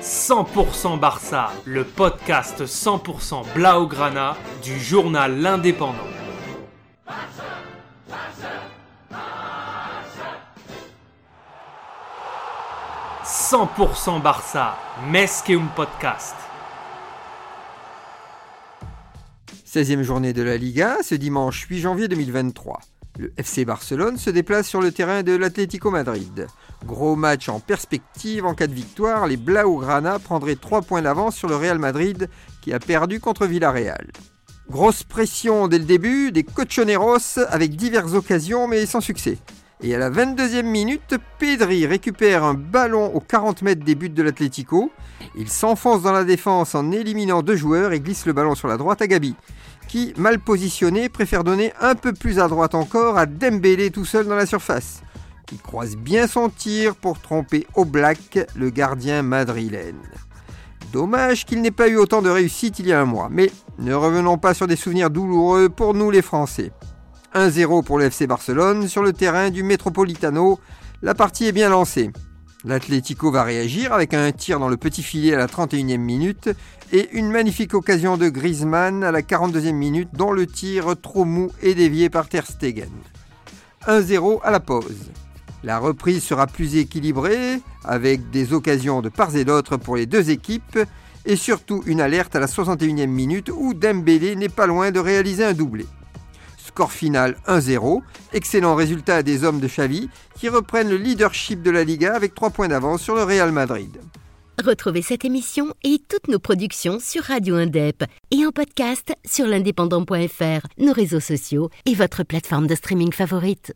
100% Barça, le podcast 100% Blaugrana du journal L'Indépendant. 100% Barça, un podcast. 16e journée de la Liga, ce dimanche 8 janvier 2023. Le FC Barcelone se déplace sur le terrain de l'Atlético Madrid. Gros match en perspective, en cas de victoire, les Blaugrana prendraient 3 points d'avance sur le Real Madrid qui a perdu contre Villarreal. Grosse pression dès le début, des cochoneros avec diverses occasions mais sans succès. Et à la 22e minute, Pedri récupère un ballon aux 40 mètres des buts de l'Atlético. Il s'enfonce dans la défense en éliminant deux joueurs et glisse le ballon sur la droite à Gabi, qui, mal positionné, préfère donner un peu plus à droite encore à Dembélé tout seul dans la surface. Il croise bien son tir pour tromper Oblak, le gardien madrilène. Dommage qu'il n'ait pas eu autant de réussite il y a un mois, mais ne revenons pas sur des souvenirs douloureux pour nous les Français. 1-0 pour le FC Barcelone sur le terrain du Metropolitano. La partie est bien lancée. L'Atlético va réagir avec un tir dans le petit filet à la 31e minute et une magnifique occasion de Griezmann à la 42e minute dont le tir trop mou est dévié par Ter Stegen. 1-0 à la pause. La reprise sera plus équilibrée avec des occasions de part et d'autre pour les deux équipes et surtout une alerte à la 61e minute où Dembélé n'est pas loin de réaliser un doublé. Score final 1-0. Excellent résultat des hommes de Xavi qui reprennent le leadership de la Liga avec 3 points d'avance sur le Real Madrid. Retrouvez cette émission et toutes nos productions sur Radio Indep et en podcast sur l'indépendant.fr, nos réseaux sociaux et votre plateforme de streaming favorite.